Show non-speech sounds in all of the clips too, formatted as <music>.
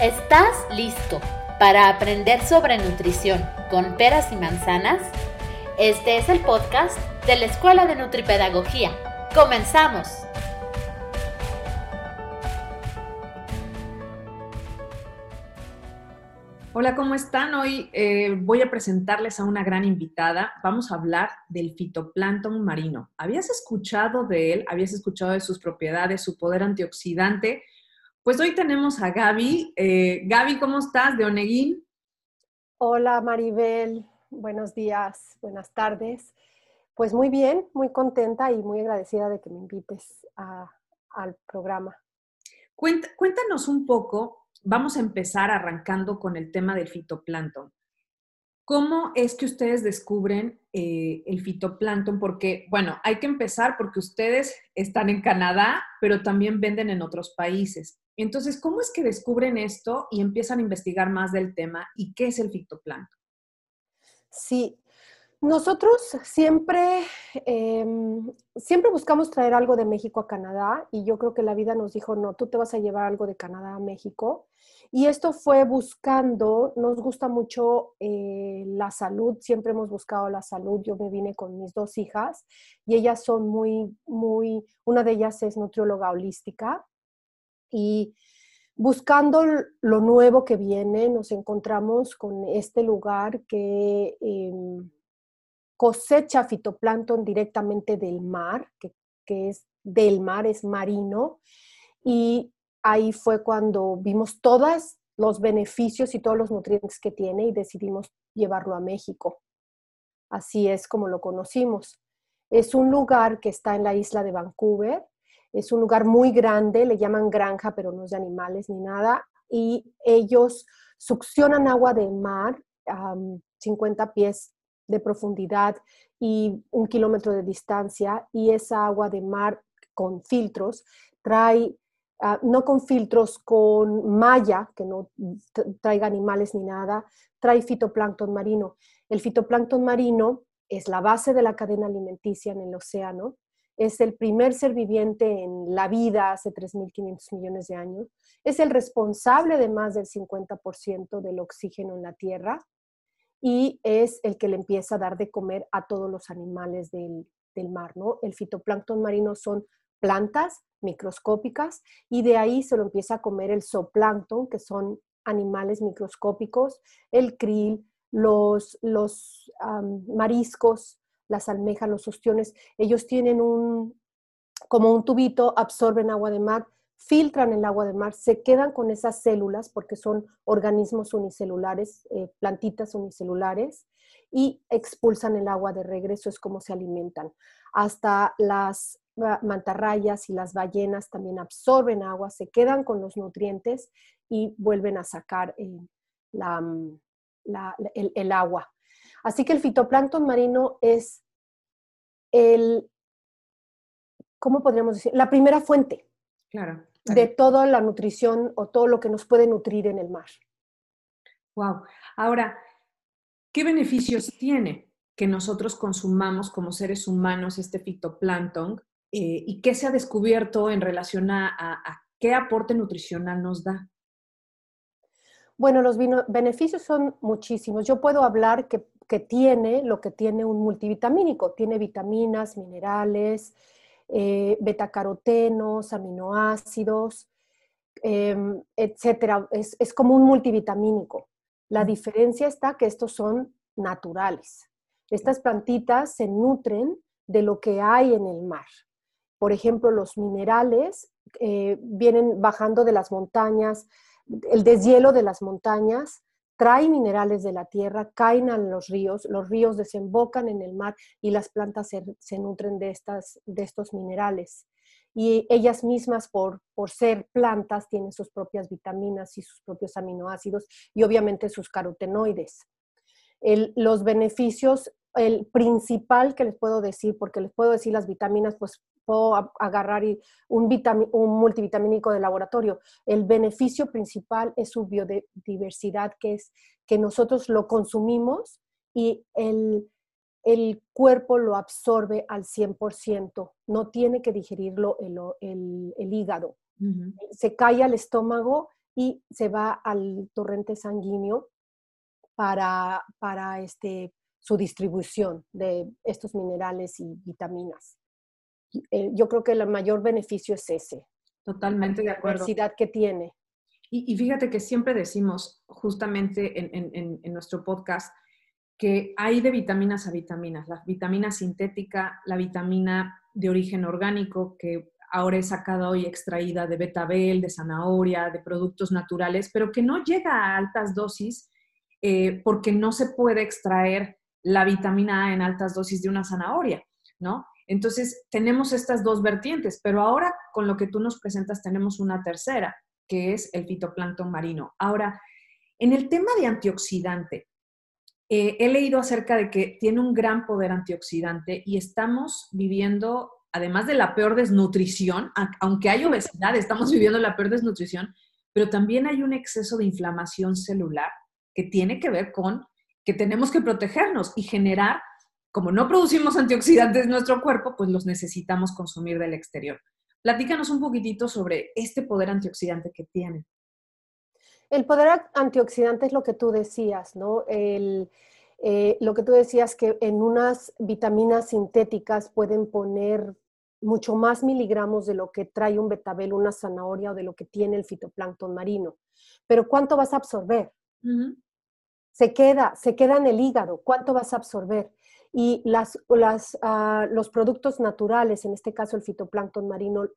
¿Estás listo para aprender sobre nutrición con peras y manzanas? Este es el podcast de la Escuela de Nutripedagogía. ¡Comenzamos! Hola, ¿cómo están? Hoy eh, voy a presentarles a una gran invitada. Vamos a hablar del fitoplancton marino. ¿Habías escuchado de él? ¿Habías escuchado de sus propiedades, su poder antioxidante? Pues hoy tenemos a Gaby. Eh, Gaby, ¿cómo estás? De Oneguín. Hola Maribel, buenos días, buenas tardes. Pues muy bien, muy contenta y muy agradecida de que me invites al programa. Cuéntanos un poco, vamos a empezar arrancando con el tema del fitoplancton. ¿Cómo es que ustedes descubren eh, el fitoplancton? Porque, bueno, hay que empezar porque ustedes están en Canadá, pero también venden en otros países. Entonces, ¿cómo es que descubren esto y empiezan a investigar más del tema y qué es el fitoplancton? Sí, nosotros siempre, em, siempre buscamos traer algo de México a Canadá y yo creo que la vida nos dijo, no, tú te vas a llevar algo de Canadá a México. Y esto fue buscando, nos gusta mucho eh, la salud, siempre hemos buscado la salud. Yo me vine con mis dos hijas y ellas son muy, muy, una de ellas es nutrióloga holística y buscando lo nuevo que viene, nos encontramos con este lugar que em, cosecha fitoplancton directamente del mar, que, es del mar, es marino, y ahí fue cuando vimos todos los beneficios y todos los nutrientes que tiene y decidimos llevarlo a México. Así es como lo conocimos. Es un lugar que está en la isla de Vancouver, es un lugar muy grande, le llaman granja, pero no es de animales ni nada. Y ellos succionan agua de mar, a 50 pies de profundidad y un kilómetro de distancia. Y esa agua de mar con filtros trae, ah, no con filtros, con malla, que no traiga animales ni nada, trae fitoplancton marino. El fitoplancton marino es la base de la cadena alimenticia en el océano es el primer ser viviente en la vida hace 3.500 millones de años, es el responsable de más del 50% del oxígeno en la Tierra y es el que le empieza a dar de comer a todos los animales del, mar, ¿no? El fitoplancton marino son plantas microscópicas y de ahí se lo empieza a comer el zooplancton, que son animales microscópicos, el krill, los, los mariscos, las almejas, los ostiones, ellos tienen un, como un tubito, absorben agua de mar, filtran el agua de mar, se quedan con esas células porque son organismos unicelulares, eh, plantitas unicelulares, y expulsan el agua de regreso, es como se alimentan. Hasta las mantarrayas y las ballenas también absorben agua, se quedan con los nutrientes y vuelven a sacar eh, mm, el agua. Así que el fitoplancton marino es el, ¿cómo podríamos decir? La primera fuente de toda la nutrición o todo lo que nos puede nutrir en el mar. Wow. Ahora, ¿qué beneficios tiene que nosotros consumamos como seres humanos este fitoplancton eh, y qué se ha descubierto en relación a qué aporte nutricional nos da? Bueno, los beneficios son muchísimos. Yo puedo hablar que, tiene lo que tiene un multivitamínico. Tiene vitaminas, minerales, eh, betacarotenos, aminoácidos, em, etcétera. Es, es, como un multivitamínico. La diferencia está que estos son naturales. Estas plantitas se nutren de lo que hay en el mar. Por ejemplo, los minerales eh, vienen bajando de las montañas, el deshielo de las montañas trae minerales de la tierra, caen a los ríos, los ríos desembocan en el mar y las plantas se, nutren de, estas, de estos minerales. Y ellas mismas, por, por ser plantas, tienen sus propias vitaminas y sus propios aminoácidos y obviamente sus carotenoides. los beneficios, el principal que les puedo decir, porque les puedo decir las vitaminas, pues puedo agarrar un, un multivitamínico de laboratorio. El beneficio principal es su biodiversidad, que es que nosotros lo consumimos y el, el cuerpo lo absorbe al 100%, no tiene que digerirlo el, el, hígado. Se cae al estómago y se va al torrente sanguíneo para, para este, su distribución de estos minerales y vitaminas. Eh, yo creo que el mayor beneficio es ese. Totalmente de acuerdo. La diversidad que tiene. Y, fíjate que siempre decimos, justamente en, en, nuestro podcast, que hay de vitaminas a vitaminas. La vitamina sintética, la vitamina de origen orgánico, que ahora es sacada hoy extraída de betabel, de zanahoria, de productos naturales, pero que no llega a altas dosis eh, porque no se puede extraer la vitamina A en altas dosis de una zanahoria, ¿no? Entonces, tenemos estas dos vertientes, pero ahora con lo que tú nos presentas tenemos una tercera, que es el fitoplancton marino. Ahora, en el tema de antioxidante, eh, he leído acerca de que tiene un gran poder antioxidante y estamos viviendo, además de la peor desnutrición, aunque hay obesidad, estamos viviendo la peor desnutrición, pero también hay un exceso de inflamación celular que tiene que ver con que tenemos que protegernos y generar, como no producimos antioxidantes en nuestro cuerpo, pues los necesitamos consumir del exterior. Platícanos un poquitito sobre este poder antioxidante que tiene. El poder antioxidante es lo que tú decías, ¿no? El, eh, lo que tú decías que en unas vitaminas sintéticas pueden poner mucho más miligramos de lo que trae un betabel, una zanahoria o de lo que tiene el fitoplancton marino. Pero ¿cuánto vas a absorber? Se queda, se queda en el hígado. ¿Cuánto vas a absorber? Y las, las, ah, los productos naturales, en este caso el fitoplancton marino,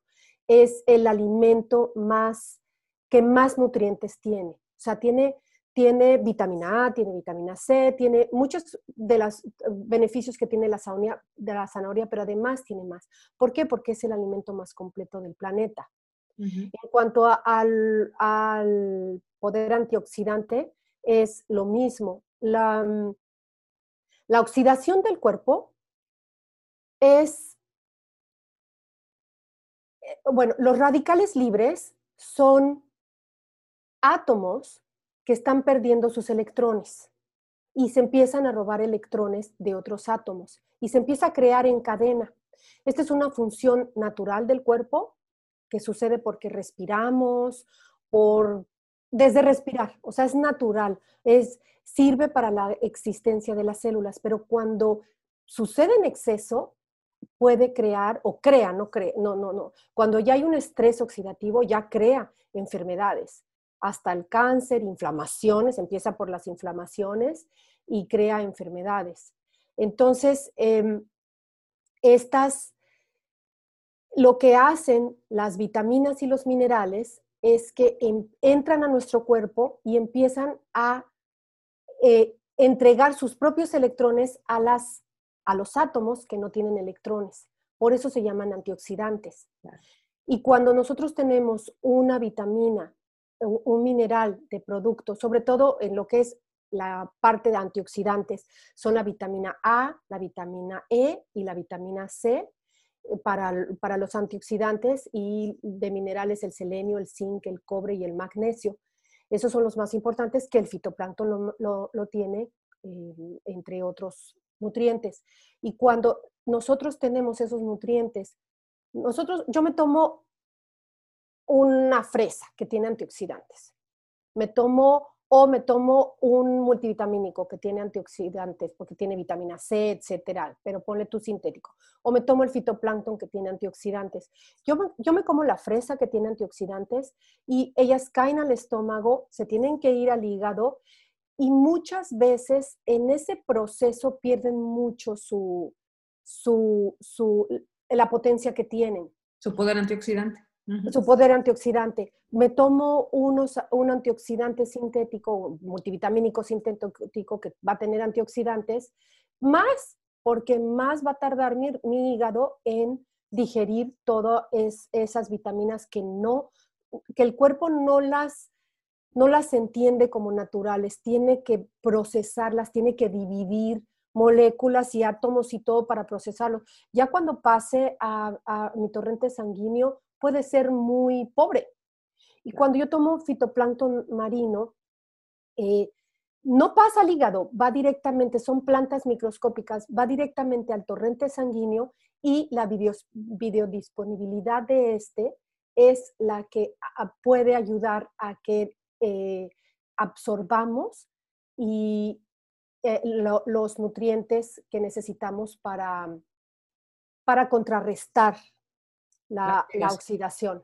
es el alimento más que más nutrientes tiene. O sea, tiene, tiene vitamina A, tiene vitamina C, tiene muchos de los beneficios que tiene la zanahoria, de la zanahoria, pero además tiene más. ¿Por qué? Porque es el alimento más completo del planeta. En cuanto al, al, poder antioxidante, es lo mismo. La, mm, la oxidación del cuerpo es, eh, bueno, los radicales libres son átomos que están perdiendo sus electrones y se empiezan a robar electrones de otros átomos y se empieza a crear en cadena. Esta es una función natural del cuerpo que sucede porque respiramos, por desde respirar, o sea, es natural, es sirve para la existencia de las células, pero cuando sucede en exceso, puede crear o crea, no cree, no, no, no. Cuando ya hay un estrés oxidativo, ya crea enfermedades, hasta el cáncer, inflamaciones, empieza por las inflamaciones y crea enfermedades. Entonces, em, estas, lo que hacen las vitaminas y los minerales es que entran a nuestro cuerpo y empiezan a eh, entregar sus propios electrones a, las, a los átomos que no tienen electrones. Por eso se llaman antioxidantes. Y cuando nosotros tenemos una vitamina, un mineral de producto, sobre todo en lo que es la parte de antioxidantes, son la vitamina A, la vitamina E y la vitamina C, para, para, los antioxidantes y de minerales el selenio, el zinc, el cobre y el magnesio. Esos son los más importantes que el fitoplancton lo, lo, tiene, eh, entre otros nutrientes. Y cuando nosotros tenemos esos nutrientes, nosotros, yo me tomo una fresa que tiene antioxidantes. Me tomo o me tomo un multivitamínico que tiene antioxidantes, porque tiene vitamina C, etcétera, pero ponle tu sintético. O me tomo el fitoplancton que tiene antioxidantes. Yo yo me como la fresa que tiene antioxidantes y ellas caen al estómago, se tienen que ir al hígado y muchas veces en ese proceso pierden mucho su, su, su la potencia que tienen. Su poder antioxidante su poder antioxidante. Me tomo unos, un antioxidante sintético, multivitamínico sintético que va a tener antioxidantes, más porque más va a tardar mi, hígado en digerir todas esas vitaminas que no, que el cuerpo no las, no las entiende como naturales, tiene que procesarlas, tiene que dividir moléculas y átomos y todo para procesarlo. Ya cuando pase a mi torrente sanguíneo, puede ser muy pobre. Y cuando yo tomo fitoplancton marino, eh, no pasa al hígado, va directamente, son plantas microscópicas, va directamente al torrente sanguíneo y la biodisponibilidad de este es la que puede ayudar a que eh, absorbamos y eh, los nutrientes que necesitamos para, para contrarrestar la, oxidación.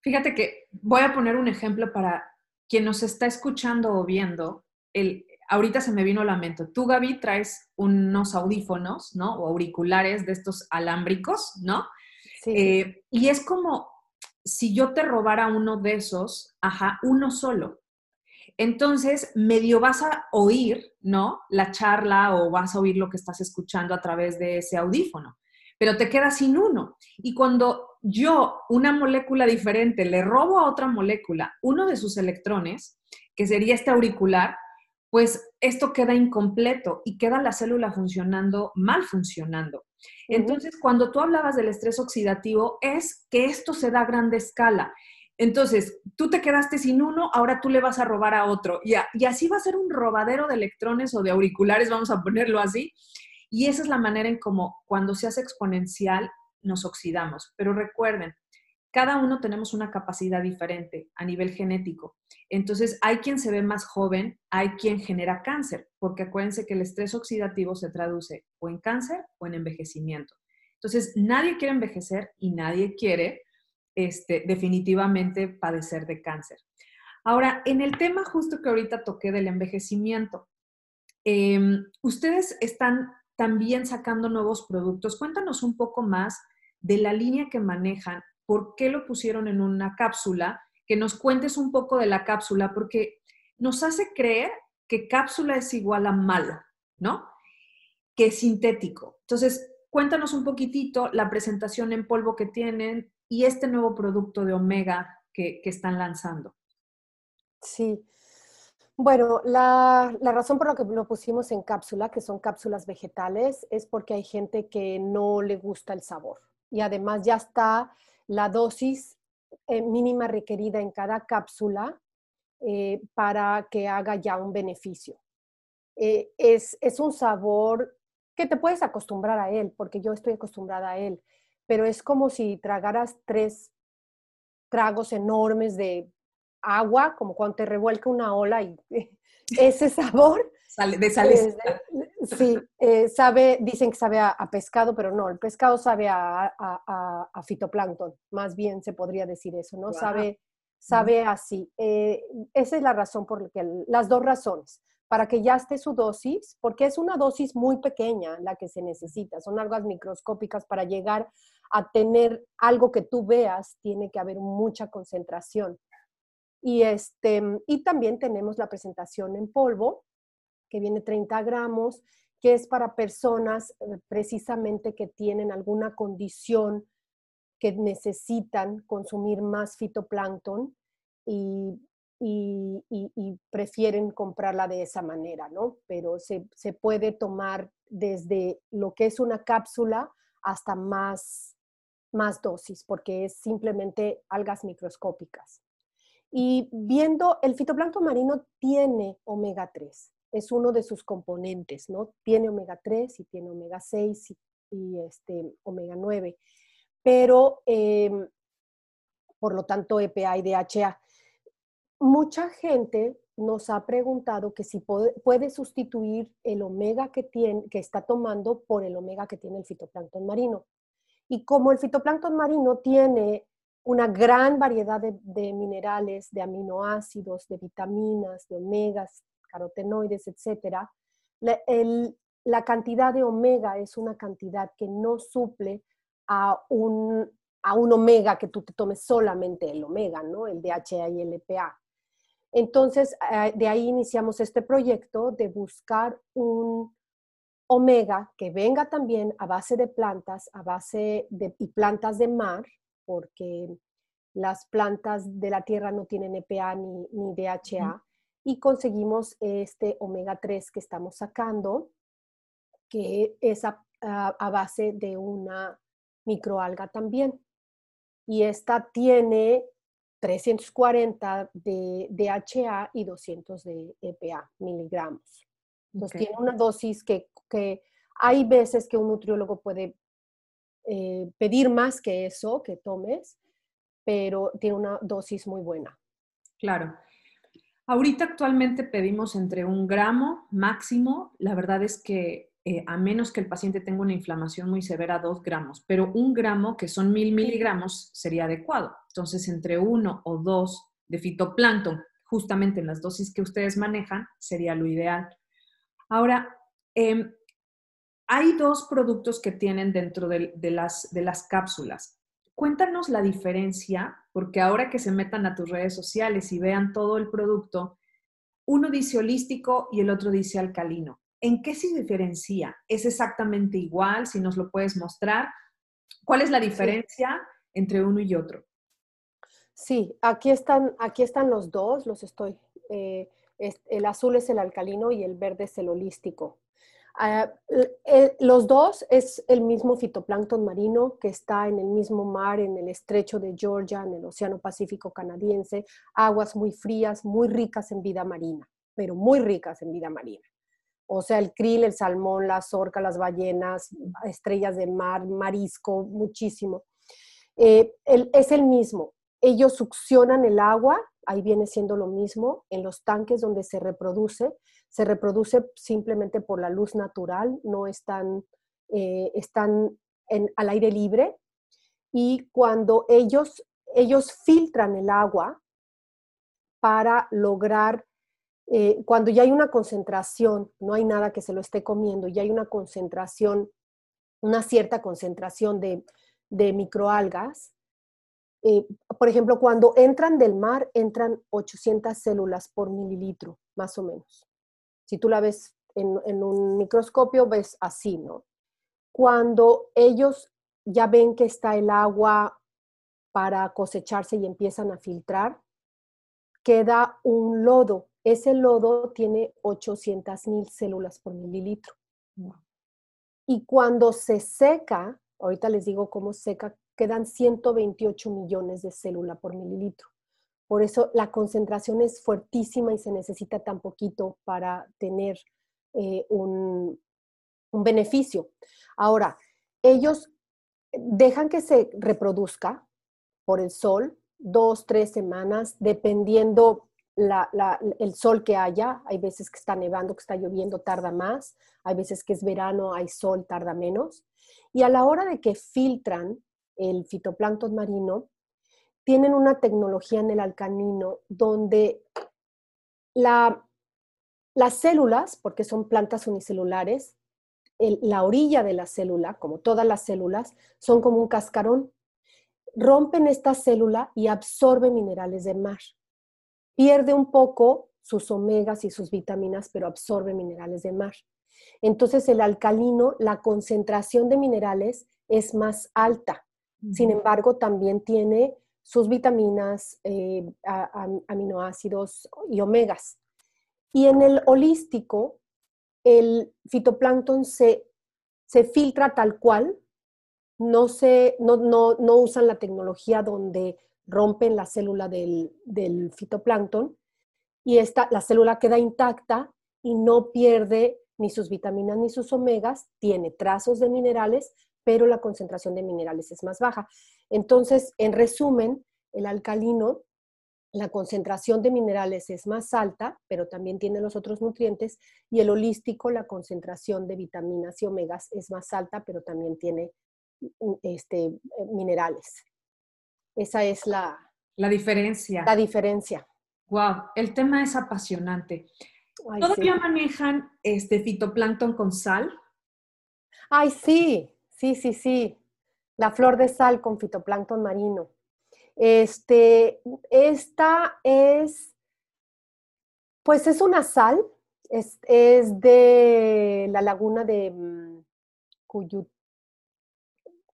Fíjate que voy a poner un ejemplo para quien nos está escuchando o viendo. El, ahorita se me vino la mente. Tú, Gaby, traes unos audífonos, ¿no? O auriculares de estos alámbricos, ¿no? Sí. Eh, y es como si yo te robara uno de esos, ajá, uno solo. Entonces, medio vas a oír, ¿no? La charla o vas a oír lo que estás escuchando a través de ese audífono, pero te quedas sin uno. Y cuando yo, una molécula diferente, le robo a otra molécula uno de sus electrones, que sería este auricular, pues esto queda incompleto y queda la célula funcionando, mal funcionando. Entonces, cuando tú hablabas del estrés oxidativo, es que esto se da a gran escala. Entonces, tú te quedaste sin uno, ahora tú le vas a robar a otro. Y, y así va a ser un robadero de electrones o de auriculares, vamos a ponerlo así. Y esa es la manera en cómo cuando se hace exponencial nos oxidamos. Pero recuerden, cada uno tenemos una capacidad diferente a nivel genético. Entonces, hay quien se ve más joven, hay quien genera cáncer, porque acuérdense que el estrés oxidativo se traduce o en cáncer o en envejecimiento. Entonces, nadie quiere envejecer y nadie quiere este, definitivamente padecer de cáncer. Ahora, en el tema justo que ahorita toqué del envejecimiento, em, ustedes están también sacando nuevos productos. Cuéntanos un poco más de la línea que manejan por qué lo pusieron en una cápsula, que nos cuentes un poco de la cápsula, porque nos hace creer que cápsula es igual a malo, ¿no? Que es sintético. Entonces, cuéntanos un poquitito la presentación en polvo que tienen y este nuevo producto de Omega que, están lanzando. Sí. Bueno, la, razón por la que lo pusimos en cápsula, que son cápsulas vegetales, es porque hay gente que no le gusta el sabor. Y además ya está la dosis eh, mínima requerida en cada cápsula eh, para que haga ya un beneficio. Eh, es, es un sabor que te puedes acostumbrar a él, porque yo estoy acostumbrada a él, pero es como si tragaras tres tragos enormes de agua, como cuando te revuelca una ola y <laughs> ese sabor de sales. sí, eh, sabe, dicen que sabe a, pescado, pero no, el pescado sabe a, fitoplancton, más bien se podría decir eso, ¿no? Sabe, sabe así. Eh, esa es la razón por la que, las dos razones, para que ya esté su dosis, porque es una dosis muy pequeña la que se necesita, son algas microscópicas para llegar a tener algo que tú veas, tiene que haber mucha concentración. Y, este, y también tenemos la presentación en polvo, que viene 30 gramos, que es para personas eh, precisamente que tienen alguna condición que necesitan consumir más fitoplancton y, prefieren comprarla de esa manera, ¿no? Pero se, se, puede tomar desde lo que es una cápsula hasta más, más dosis, porque es simplemente algas microscópicas. Y viendo, el fitoplancton marino tiene omega 3 es uno de sus componentes, ¿no? Tiene omega 3 y tiene omega 6 y, este, omega 9, pero em, por lo tanto EPA y DHA. Mucha gente nos ha preguntado que si puede, sustituir el omega que, tiene, que está tomando por el omega que tiene el fitoplancton marino. Y como el fitoplancton marino tiene una gran variedad de, minerales, de aminoácidos, de vitaminas, de omegas, carotenoides, etcétera, la, cantidad de omega es una cantidad que no suple a un, a un omega que tú te tomes solamente el omega, ¿no? El DHA y el EPA. Entonces, eh, de ahí iniciamos este proyecto de buscar un omega que venga también a base de plantas, a base de y plantas de mar, porque las plantas de la tierra no tienen EPA ni, ni DHA y conseguimos este omega 3 que estamos sacando, que es a, base de una microalga también. Y esta tiene 340 de DHA y 200 de EPA miligramos. Entonces tiene una dosis que, hay veces que un nutriólogo puede eh, pedir más que eso, que tomes, pero tiene una dosis muy buena. Claro. Ahorita actualmente pedimos entre un gramo máximo. La verdad es que eh, a menos que el paciente tenga una inflamación muy severa, dos gramos, pero un gramo, que son mil miligramos, sería adecuado. Entonces, entre uno o dos de fitoplancton, justamente en las dosis que ustedes manejan, sería lo ideal. Ahora, em, hay dos productos que tienen dentro de, las, de las cápsulas. Cuéntanos la diferencia, porque ahora que se metan a tus redes sociales y vean todo el producto, uno dice holístico y el otro dice alcalino. ¿En qué se diferencia? ¿Es exactamente igual? Si nos lo puedes mostrar. ¿Cuál es la diferencia entre uno y otro? Sí, aquí están, aquí están los dos, los estoy. Eh, el azul es el alcalino y el verde es el holístico. Ah, eh, los dos es el mismo fitoplancton marino que está en el mismo mar, en el estrecho de Georgia, en el Océano Pacífico canadiense, aguas muy frías, muy ricas en vida marina, pero muy ricas en vida marina. O sea, el krill, el salmón, la orcas, las ballenas, estrellas de mar, marisco, muchísimo. Eh, es el mismo. Ellos succionan el agua, ahí viene siendo lo mismo, en los tanques donde se reproduce, se reproduce simplemente por la luz natural, no están, eh, están al aire libre. Y cuando ellos, ellos filtran el agua para lograr, eh, cuando ya hay una concentración, no hay nada que se lo esté comiendo, ya hay una concentración, una cierta concentración de, de microalgas, eh, por ejemplo, cuando entran del mar, entran 800 células por mililitro, más o menos. Si tú la ves en, un microscopio, ves así, ¿no? Cuando ellos ya ven que está el agua para cosecharse y empiezan a filtrar, queda un lodo. Ese lodo tiene 800 mil células por mililitro. Y cuando se seca, ahorita les digo cómo seca, quedan 128 millones de células por mililitro. Por eso la concentración es fuertísima y se necesita tan poquito para tener eh, un, beneficio. Ahora, ellos dejan que se reproduzca por el sol dos, tres semanas, dependiendo el sol que haya. Hay veces que está nevando, que está lloviendo, tarda más. Hay veces que es verano, hay sol, tarda menos. Y a la hora de que filtran el fitoplancton marino, tienen una tecnología en el alcanino donde la, las células, porque son plantas unicelulares, la orilla de la célula, como todas las células, son como un cascarón. Rompen esta célula y absorbe minerales del mar. Pierde un poco sus omegas y sus vitaminas, pero absorbe minerales del mar. Entonces el alcalino, la concentración de minerales es más alta. Sin embargo, también tiene sus vitaminas, eh, aminoácidos y omegas. Y en el holístico, el fitoplancton se, se filtra tal cual, no, se, no, no, usan la tecnología donde rompen la célula del, del fitoplancton y esta, la célula queda intacta y no pierde ni sus vitaminas ni sus omegas, tiene trazos de minerales, pero la concentración de minerales es más baja. Entonces, en resumen, el alcalino, la concentración de minerales es más alta, pero también tiene los otros nutrientes, y el holístico, la concentración de vitaminas y omegas es más alta, pero también tiene mm, este, eh, minerales. Esa es la, la diferencia. La diferencia. Wow, el tema es apasionante. ¿Todavía manejan este fitoplancton con sal? Ay, sí, Sí, sí, sí. La flor de sal con fitoplancton marino. Este, esta es, pues es una sal, es, de la laguna de mm,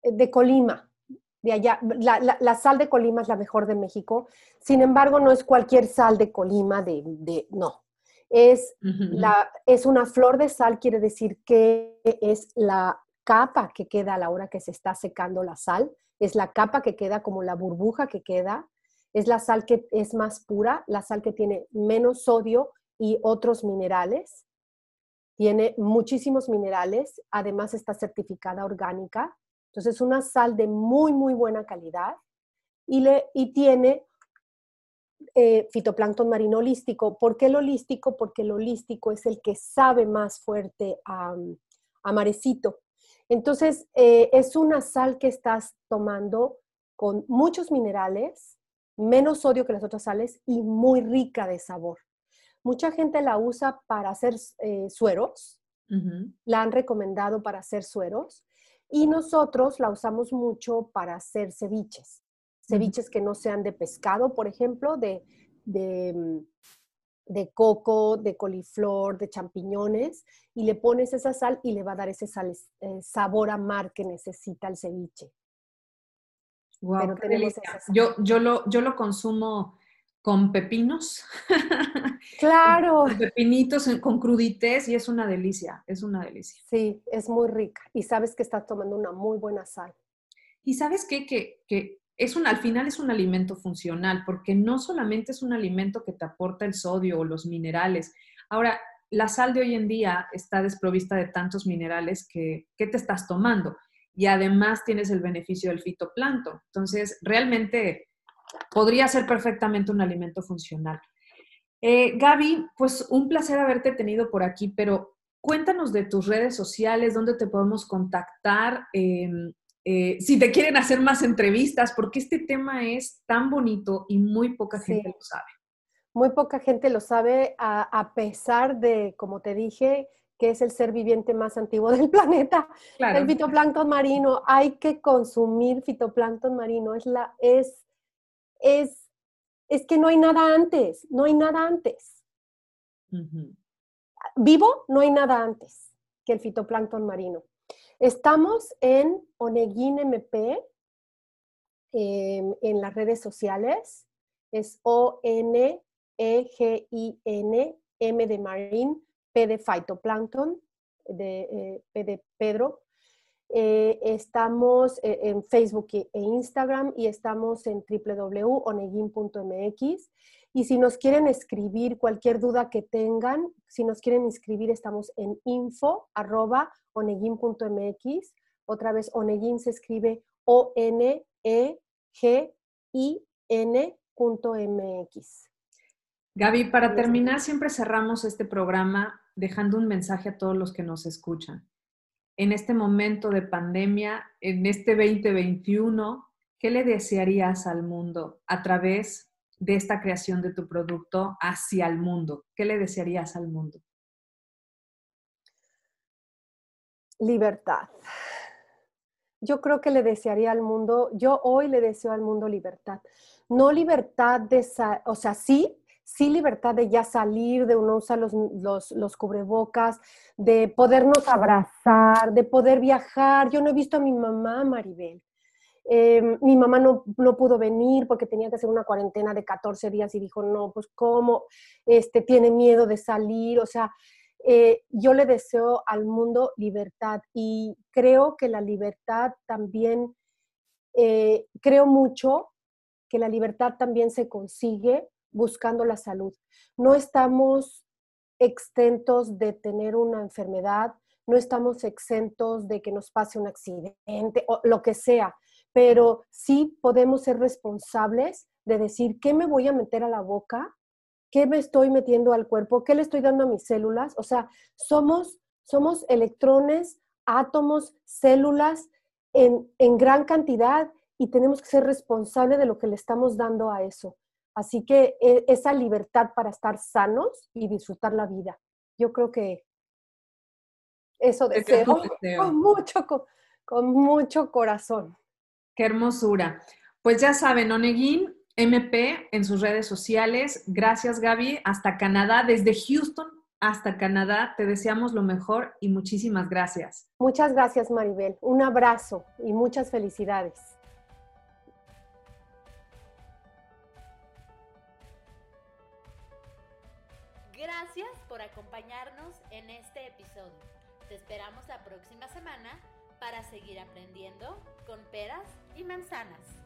de Colima, de allá. La, sal de Colima es la mejor de México. Sin embargo, no es cualquier sal de Colima, de, de no. Es, la, es una flor de sal, quiere decir que es la capa que queda a la hora que se está secando la sal, es la capa que queda como la burbuja que queda, es la sal que es más pura, la sal que tiene menos sodio y otros minerales. Tiene muchísimos minerales, además está certificada orgánica. Entonces, es una sal de muy, muy buena calidad y, le, y tiene eh, fitoplancton marino holístico. ¿Por qué el holístico? Porque el holístico es el que sabe más fuerte a, marecito. Entonces, eh, es una sal que estás tomando con muchos minerales, menos sodio que las otras sales y muy rica de sabor. Mucha gente la usa para hacer eh, sueros, la han recomendado para hacer sueros y nosotros la usamos mucho para hacer ceviches. Ceviches que no sean de pescado, por ejemplo, de, mm, de, coco, de coliflor, de champiñones, y le pones esa sal y le va a dar ese eh, sabor a mar que necesita el ceviche. Wow, yo, yo, lo, yo lo consumo con pepinos. <laughs> Claro. con pepinitos, con crudités y es una delicia, es una delicia. Sí, es muy rica y sabes que estás tomando una muy buena sal. Y sabes qué? Que, que es un, al final es un alimento funcional, porque no solamente es un alimento que te aporta el sodio o los minerales. Ahora, la sal de hoy en día está desprovista de tantos minerales que, ¿qué te estás tomando? Y además tienes el beneficio del fitoplancton. Entonces, realmente podría ser perfectamente un alimento funcional. Eh, Gaby, pues un placer haberte tenido por aquí, pero cuéntanos de tus redes sociales, dónde te podemos contactar, em, eh, si te quieren hacer más entrevistas, porque este tema es tan bonito y muy poca gente lo sabe. Muy poca gente lo sabe, a, pesar de, como te dije, que es el ser viviente más antiguo del <laughs> planeta, el fitoplancton marino. Hay que consumir fitoplancton marino. Es la, es, es, es que no hay nada antes, no hay nada antes. Vivo, no hay nada antes que el fitoplancton marino. Estamos en Oneguín MP em, en las redes sociales. Es O-N-E-G-I-N, M de Marine, P de Phytoplankton, de, eh, P de Pedro. Eh, estamos eh, en Facebook e Instagram y estamos en www.oneguin.mx. Y si nos quieren escribir cualquier duda que tengan, si nos quieren inscribir, estamos en info arroba oneguin.mx. Otra vez, oneguin se escribe O-N-E-G-I-N.mx. Gaby, para terminar, siempre cerramos este programa dejando un mensaje a todos los que nos escuchan. En este momento de pandemia, en este 2021, ¿qué le desearías al mundo a través de esta creación de tu producto hacia el mundo? ¿Qué le desearías al mundo? Libertad. Yo creo que le desearía al mundo, yo hoy le deseo al mundo libertad. No libertad de, o sea, sí, sí libertad de ya salir, de uno usar los, los, los, cubrebocas, de podernos abrazar, de poder viajar. Yo no he visto a mi mamá, Maribel. Em, mi mamá no, no, pudo venir porque tenía que hacer una cuarentena de 14 días y dijo, no, pues cómo, este, tiene miedo de salir. O sea, eh, yo le deseo al mundo libertad y creo que la libertad también, eh, creo mucho que la libertad también se consigue buscando la salud. No estamos exentos de tener una enfermedad, no estamos exentos de que nos pase un accidente o lo que sea, pero sí podemos ser responsables de decir, ¿qué me voy a meter a la boca? ¿Qué me estoy metiendo al cuerpo? ¿Qué le estoy dando a mis células? O sea, somos, somos electrones, átomos, células en, en gran cantidad y tenemos que ser responsables de lo que le estamos dando a eso. Así que e, esa libertad para estar sanos y disfrutar la vida. Yo creo que eso deseo, Con, mucho, con, mucho corazón. Qué hermosura. Pues ya saben, Oneguín MP en sus redes sociales. Gracias, Gaby. Hasta Canadá, desde Houston hasta Canadá. Te deseamos lo mejor y muchísimas gracias. Muchas gracias, Maribel. Un abrazo y muchas felicidades. Gracias por acompañarnos en este episodio. Te esperamos la próxima semana para seguir aprendiendo con peras y manzanas.